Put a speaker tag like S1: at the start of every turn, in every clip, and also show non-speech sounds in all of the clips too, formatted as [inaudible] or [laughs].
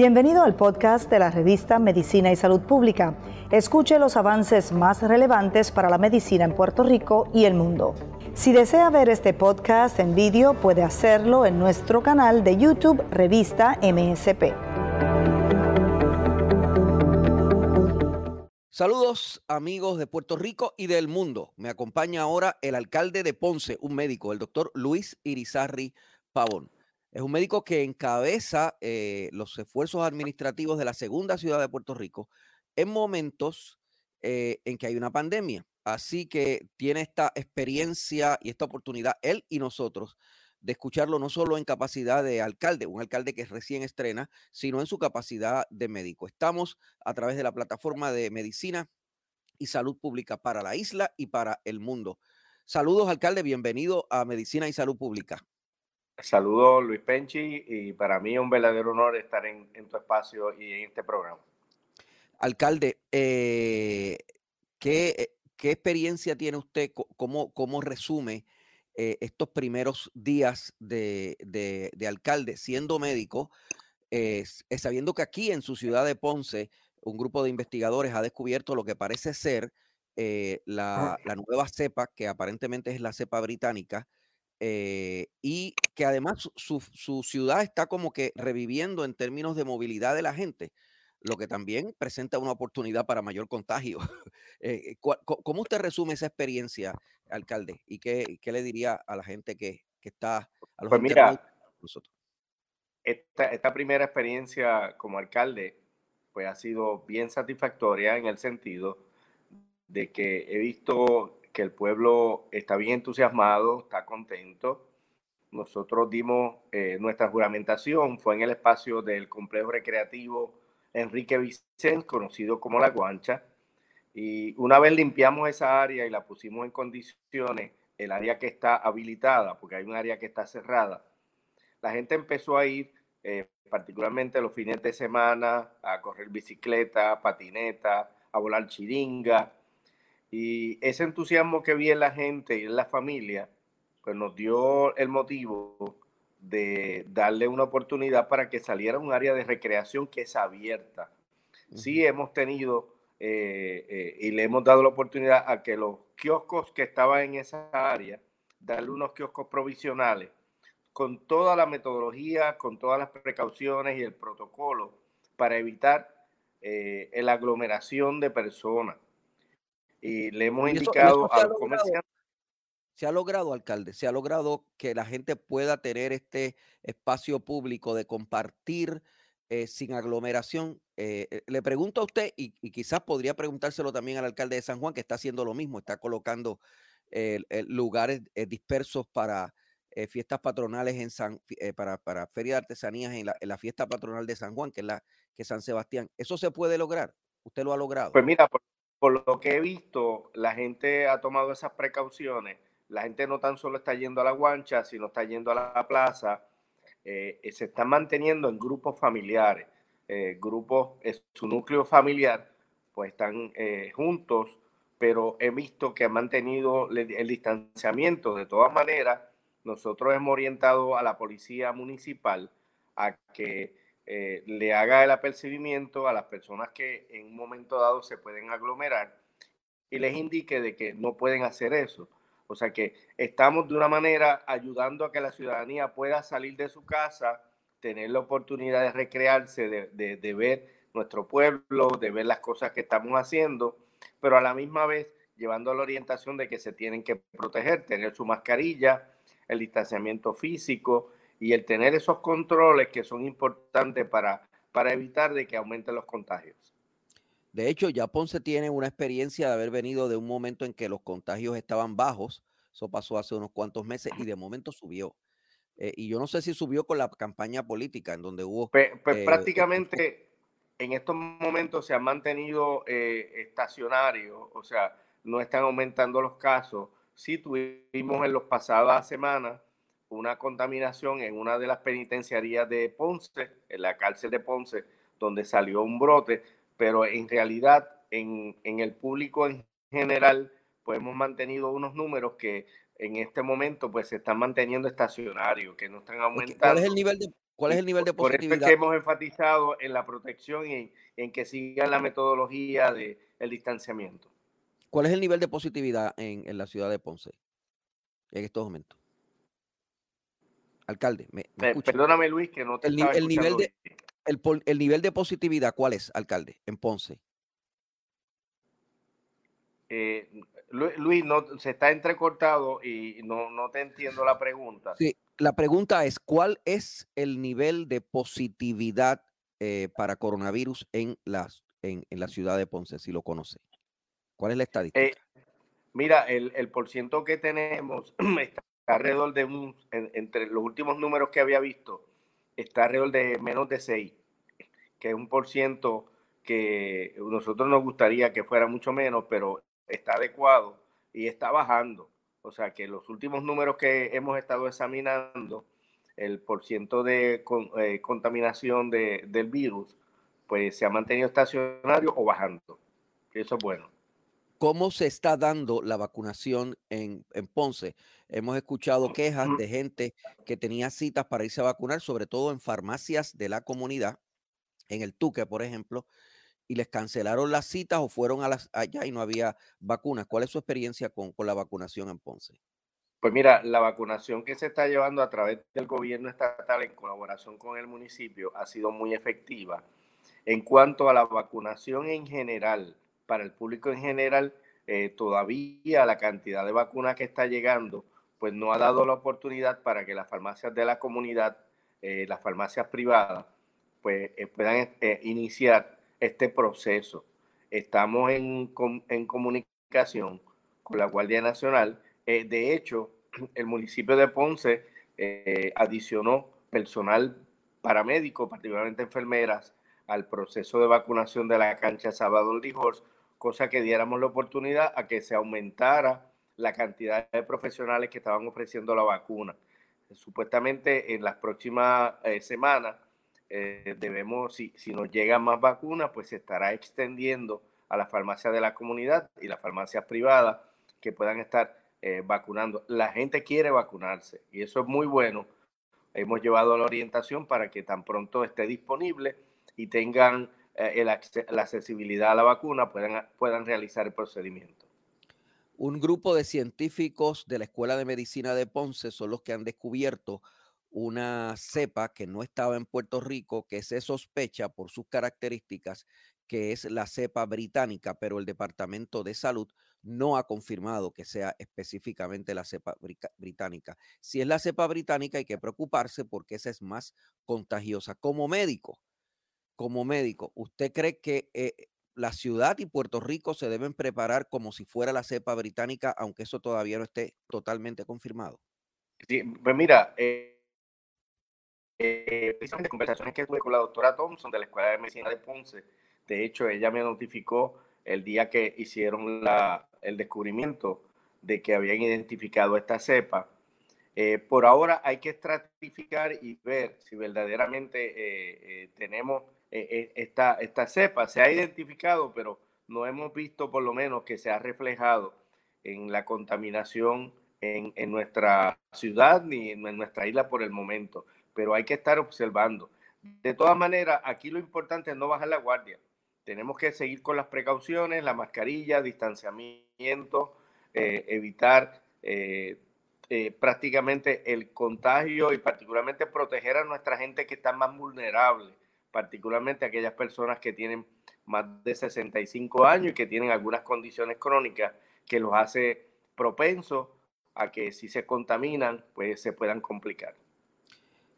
S1: Bienvenido al podcast de la revista Medicina y Salud Pública. Escuche los avances más relevantes para la medicina en Puerto Rico y el mundo. Si desea ver este podcast en vídeo, puede hacerlo en nuestro canal de YouTube Revista MSP.
S2: Saludos amigos de Puerto Rico y del mundo. Me acompaña ahora el alcalde de Ponce, un médico, el doctor Luis Irizarri Pavón. Es un médico que encabeza eh, los esfuerzos administrativos de la segunda ciudad de Puerto Rico en momentos eh, en que hay una pandemia. Así que tiene esta experiencia y esta oportunidad, él y nosotros, de escucharlo no solo en capacidad de alcalde, un alcalde que recién estrena, sino en su capacidad de médico. Estamos a través de la plataforma de medicina y salud pública para la isla y para el mundo. Saludos, alcalde, bienvenido a Medicina y Salud Pública.
S3: Saludos Luis Penchi y para mí es un verdadero honor estar en, tu espacio y en este programa.
S2: Alcalde, eh, ¿qué, experiencia tiene usted? ¿Cómo, cómo resume eh, estos primeros días de, alcalde siendo médico, sabiendo que aquí en su ciudad de Ponce un grupo de investigadores ha descubierto lo que parece ser eh, la, la, nueva cepa, que aparentemente es la cepa británica, eh, y que además su, ciudad está como que reviviendo en términos de movilidad de la gente, lo que también presenta una oportunidad para mayor contagio. [laughs] Eh, ¿Cómo usted resume esa experiencia, alcalde? ¿Y qué, le diría a la gente que, está a los
S3: Pues mira, nosotros? Esta, esta primera experiencia como alcalde pues ha sido bien satisfactoria en el sentido de que he visto que el pueblo está bien entusiasmado, está contento. Nosotros dimos eh, nuestra juramentación, fue en el espacio del complejo recreativo Enrique Vicente, conocido como La Guancha. Y una vez limpiamos esa área y la pusimos en condiciones, el área que está habilitada, porque hay un área que está cerrada, la gente empezó a ir, eh, particularmente los fines de semana, a correr bicicleta, patineta, a volar chiringa, y ese entusiasmo que vi en la gente y en la familia, pues nos dio el motivo de darle una oportunidad para que saliera un área de recreación que es abierta. Sí hemos tenido eh, eh, y le hemos dado la oportunidad a que los kioscos que estaban en esa área, darle unos kioscos provisionales con toda la metodología, con todas las precauciones y el protocolo para evitar eh, la aglomeración de personas y le hemos indicado a los comerciantes.
S2: Se ha logrado, alcalde, se ha logrado que la gente pueda tener este espacio público de compartir eh, sin aglomeración. Eh, eh, le pregunto a usted, y, quizás podría preguntárselo también al alcalde de San Juan, que está haciendo lo mismo, está colocando lugares dispersos para fiestas patronales en San, para, para Feria de Artesanías en la, en la, fiesta patronal de San Juan, que es la que San Sebastián. ¿Eso se puede lograr? ¿Usted lo ha logrado?
S3: Pues mira, por, por lo que he visto, la gente ha tomado esas precauciones. La gente no tan solo está yendo a la guancha, sino está yendo a la plaza. Eh, se están manteniendo en grupos familiares. Eh, grupos, su núcleo familiar, pues están eh, juntos, pero he visto que han mantenido el distanciamiento. De todas maneras, nosotros hemos orientado a la policía municipal a que eh, le haga el apercibimiento a las personas que en un momento dado se pueden aglomerar y les indique de que no pueden hacer eso. O sea que estamos de una manera ayudando a que la ciudadanía pueda salir de su casa, tener la oportunidad de recrearse, de, de ver nuestro pueblo, de ver las cosas que estamos haciendo, pero a la misma vez llevando la orientación de que se tienen que proteger, tener su mascarilla, el distanciamiento físico, y el tener esos controles que son importantes para, para evitar de que aumenten los contagios.
S2: De hecho, ya Ponce tiene una experiencia de haber venido de un momento en que los contagios estaban bajos, eso pasó hace unos cuantos meses y de momento subió. Eh, y yo no sé si subió con la campaña política en donde hubo...
S3: Pues, pues eh, prácticamente en estos momentos se han mantenido eh, estacionarios, o sea, no están aumentando los casos. Sí tuvimos en las pasadas semanas una contaminación en una de las penitenciarías de Ponce, en la cárcel de Ponce, donde salió un brote, pero en realidad en, el público en general, pues hemos mantenido unos números que en este momento pues se están manteniendo estacionarios, que no están aumentando.
S2: ¿Cuál es el nivel de, ¿Cuál es el nivel de positividad?
S3: Por eso es que hemos enfatizado en la protección y en, que sigan la metodología del el distanciamiento.
S2: ¿Cuál es el nivel de positividad en, la ciudad de Ponce en estos momentos? Alcalde, me,
S3: perdóname Luis, que no te
S2: el, el nivel de el, el, nivel de positividad, ¿cuál es, alcalde, en Ponce?
S3: Eh, Luis, no, se está entrecortado y no, no te entiendo la pregunta.
S2: Sí, la pregunta es, ¿cuál es el nivel de positividad eh, para coronavirus en, las, en, la ciudad de Ponce, si lo conoce? ¿Cuál es la estadística?
S3: Eh, mira, el, el por ciento que tenemos [clears throat] está alrededor de un, entre los últimos números que había visto, está alrededor de menos de 6, que es un por ciento que nosotros nos gustaría que fuera mucho menos, pero está adecuado y está bajando. O sea que los últimos números que hemos estado examinando, el porciento de eh, contaminación de, del virus, pues se ha mantenido estacionario o bajando. Eso es bueno.
S2: ¿Cómo se está dando la vacunación en, en, Ponce? Hemos escuchado quejas de gente que tenía citas para irse a vacunar, sobre todo en farmacias de la comunidad, en el Tuque, por ejemplo, y les cancelaron las citas o fueron a las, allá y no había vacunas. ¿Cuál es su experiencia con, con la vacunación en Ponce?
S3: Pues mira, la vacunación que se está llevando a través del gobierno estatal en colaboración con el municipio ha sido muy efectiva. En cuanto a la vacunación en general, para el público en general, eh, todavía la cantidad de vacunas que está llegando, pues no ha dado la oportunidad para que las farmacias de la comunidad, eh, las farmacias privadas, pues eh, puedan iniciar este proceso. Estamos en, en comunicación con la Guardia Nacional. De hecho, [clears throat] el municipio de Ponce adicionó personal paramédico, particularmente enfermeras, al proceso de vacunación de la cancha Salvador Lijors, cosa que diéramos la oportunidad a que se aumentara la cantidad de profesionales que estaban ofreciendo la vacuna. Supuestamente en las próximas eh, semanas eh, debemos, si, si nos llegan más vacunas, pues se estará extendiendo a las farmacias de la comunidad y las farmacias privadas que puedan estar eh, vacunando. La gente quiere vacunarse y eso es muy bueno. Hemos llevado la orientación para que tan pronto esté disponible y tengan eh, la accesibilidad a la vacuna, puedan, puedan realizar el procedimiento.
S2: Un grupo de científicos de la Escuela de Medicina de Ponce son los que han descubierto una cepa que no estaba en Puerto Rico, que se sospecha por sus características que es la cepa británica, pero el Departamento de Salud no ha confirmado que sea específicamente la cepa británica. Si es la cepa británica hay que preocuparse porque esa es más contagiosa. Como médico, como médico, ¿usted cree que eh, la ciudad y Puerto Rico se deben preparar como si fuera la cepa británica, aunque eso todavía no esté totalmente confirmado?
S3: Sí, pues mira, eh, eh, precisamente conversaciones que tuve con la doctora Thompson de la Escuela de Medicina de Ponce. De hecho, ella me notificó el día que hicieron la, el descubrimiento de que habían identificado esta cepa. Eh, por ahora hay que estratificar y ver si verdaderamente eh, eh, tenemos esta, esta cepa. Se ha identificado, pero no hemos visto por lo menos que se ha reflejado en la contaminación en, en nuestra ciudad ni en nuestra isla por el momento pero hay que estar observando. De todas maneras, aquí lo importante es no bajar la guardia. Tenemos que seguir con las precauciones, la mascarilla, distanciamiento, eh, evitar eh, eh, prácticamente el contagio y particularmente proteger a nuestra gente que está más vulnerable, particularmente aquellas personas que tienen más de 65 años y que tienen algunas condiciones crónicas que los hace propensos a que si se contaminan, pues se puedan complicar.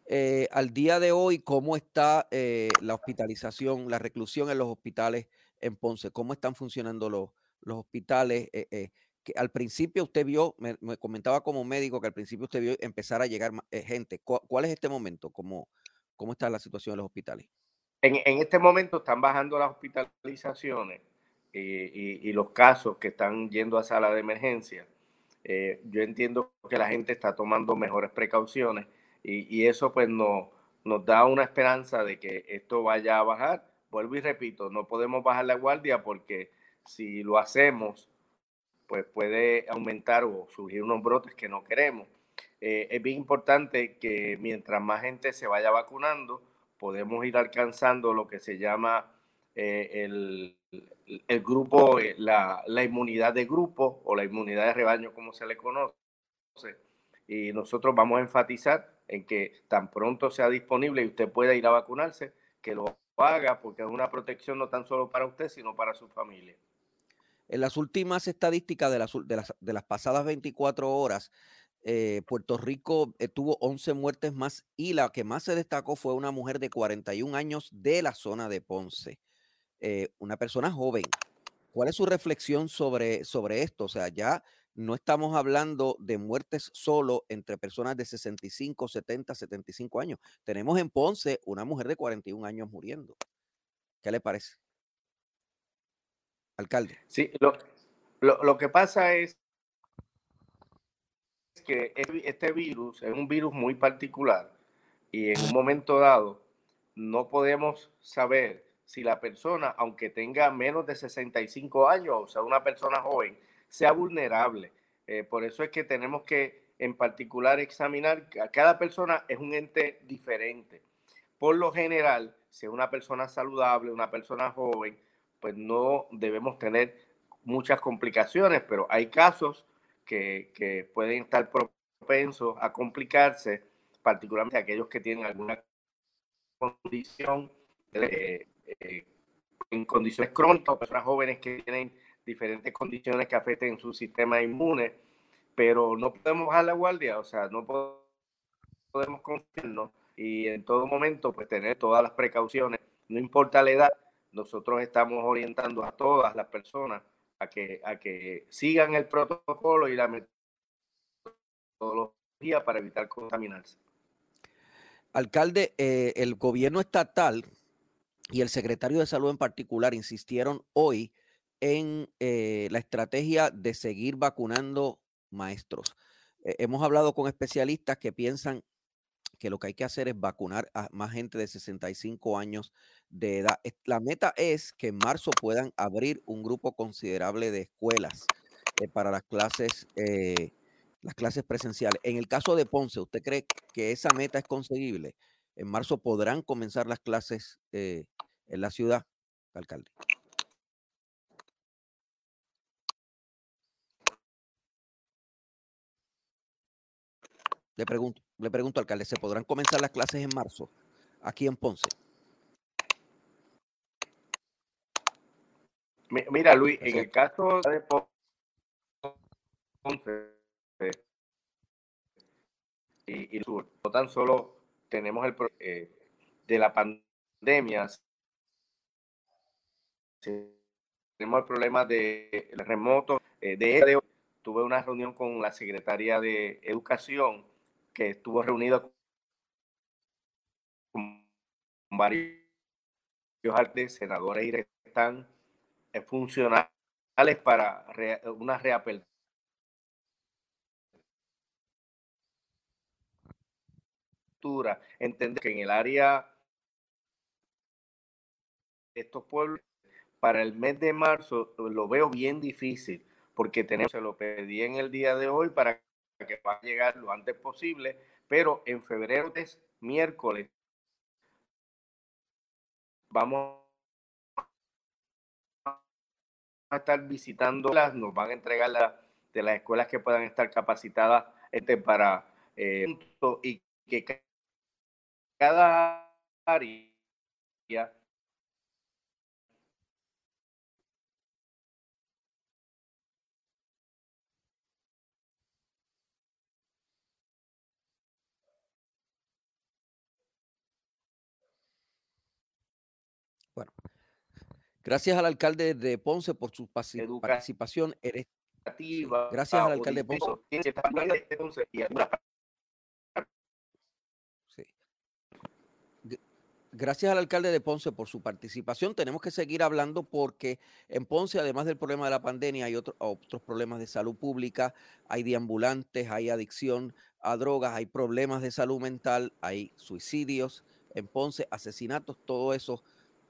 S2: Eh, al día de hoy, ¿cómo está eh, la hospitalización, la reclusión en los hospitales en Ponce? ¿Cómo están funcionando los, los hospitales? Eh, que al principio usted vio, me, comentaba como médico que al principio usted vio empezar a llegar gente. ¿Cuál, es este momento? ¿Cómo, ¿Cómo está la situación en los hospitales?
S3: En, en este momento están bajando las hospitalizaciones y, y, los casos que están yendo a sala de emergencia. yo entiendo que la gente está tomando mejores precauciones y, eso pues no, nos da una esperanza de que esto vaya a bajar. Vuelvo y repito, no podemos bajar la guardia porque si lo hacemos, pues puede aumentar o surgir unos brotes que no queremos. eh, es bien importante que mientras más gente se vaya vacunando, podemos ir alcanzando lo que se llama eh, el, el, grupo, eh, la, la, inmunidad de grupo o la inmunidad de rebaño, como se le conoce. Y nosotros vamos a enfatizar en que tan pronto sea disponible y usted pueda ir a vacunarse, que lo haga porque es una protección no tan solo para usted, sino para su familia.
S2: En las últimas estadísticas de las, de las, de las pasadas 24 horas, eh, Puerto Rico eh, tuvo 11 muertes más y la que más se destacó fue una mujer de 41 años de la zona de Ponce, eh, una persona joven. ¿Cuál es su reflexión sobre, sobre esto? O sea, ya no estamos hablando de muertes solo entre personas de 65, 70, 75 años. Tenemos en Ponce una mujer de 41 años muriendo. ¿Qué le parece? Alcalde.
S3: Sí, lo, lo, que pasa es que este virus es un virus muy particular y en un momento dado no podemos saber si la persona, aunque tenga menos de 65 años, o sea, una persona joven, sea vulnerable. Eh, por eso es que tenemos que en particular examinar que cada persona es un ente diferente. Por lo general, si es una persona saludable, una persona joven, pues no debemos tener muchas complicaciones, pero hay casos que, que pueden estar propensos a complicarse, particularmente aquellos que tienen alguna condición eh, eh, en condiciones crónicas, personas jóvenes que tienen diferentes condiciones que afecten su sistema inmune, pero no podemos bajar la guardia, o sea, no podemos confiarnos y en todo momento pues tener todas las precauciones, no importa la edad, nosotros estamos orientando a todas las personas a que, a que sigan el protocolo y la metodología para evitar contaminarse.
S2: Alcalde, eh, el gobierno estatal y el secretario de salud en particular insistieron hoy en eh, la estrategia de seguir vacunando maestros. Eh, hemos hablado con especialistas que piensan que lo que hay que hacer es vacunar a más gente de 65 años de edad. La meta es que en marzo puedan abrir un grupo considerable de escuelas eh, para las clases, eh, las clases presenciales. En el caso de Ponce, ¿usted cree que esa meta es conseguible? En marzo podrán comenzar las clases en la ciudad, alcalde. Le pregunto, le pregunto, alcalde, ¿se podrán comenzar las clases en marzo aquí en Ponce?
S3: Mira, Luis, en el caso de Ponce y, el sur, no tan solo tenemos el eh, de la pandemia, tenemos el problema de remoto. Eh, de tuve una reunión con la secretaria de Educación que estuvo reunido con varios altos senadores y están eh, funcionales para una reapertura. Entender que en el área de estos pueblos, para el mes de marzo lo veo bien difícil, porque tenemos, se lo pedí en el día de hoy para que va a llegar lo antes posible, pero en febrero es miércoles. Vamos a estar visitando las, nos van a entregar la, de las escuelas que puedan estar capacitadas este, para eh, y que cada área
S2: Bueno, gracias al alcalde de Ponce por su participación. Gracias al alcalde de Ponce. Gracias al alcalde de Ponce por su participación. Tenemos que seguir hablando porque en Ponce, además del problema de la pandemia, hay otros problemas de salud pública, hay deambulantes, hay adicción a drogas, hay problemas de salud mental, hay suicidios en Ponce, asesinatos, todo eso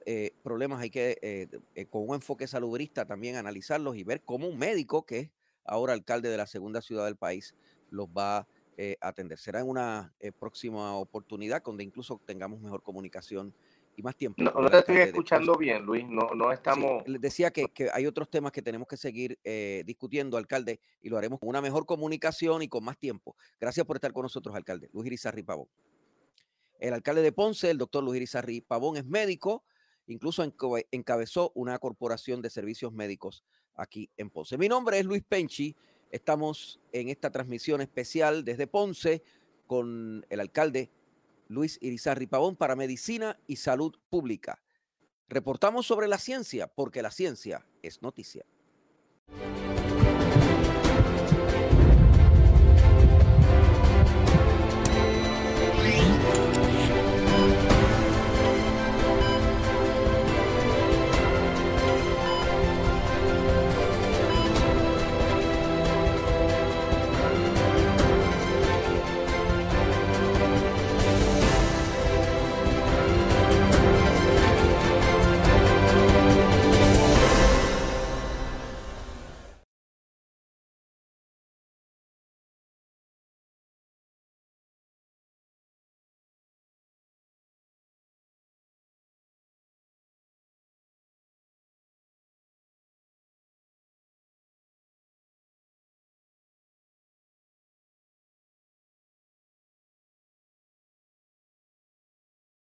S2: eh, problemas hay que, eh, eh, con un enfoque salubrista, también analizarlos y ver cómo un médico, que es ahora alcalde de la segunda ciudad del país, los va eh, atender. Será en una próxima oportunidad donde incluso tengamos mejor comunicación y más tiempo.
S3: No, no te estoy escuchando bien, Luis. No, no estamos.
S2: les decía que, que, hay otros temas que tenemos que seguir eh, discutiendo, alcalde, y lo haremos con una mejor comunicación y con más tiempo. Gracias por estar con nosotros, alcalde. Luis Irizarri Pavón. El alcalde de Ponce, el doctor Luis Irizarri Pavón, es médico, incluso encabezó una corporación de servicios médicos aquí en Ponce. Mi nombre es Luis Penchi. Estamos en esta transmisión especial desde Ponce con el alcalde Luis Irizarri Pavón para Medicina y Salud Pública. Reportamos sobre la ciencia porque la ciencia es noticia.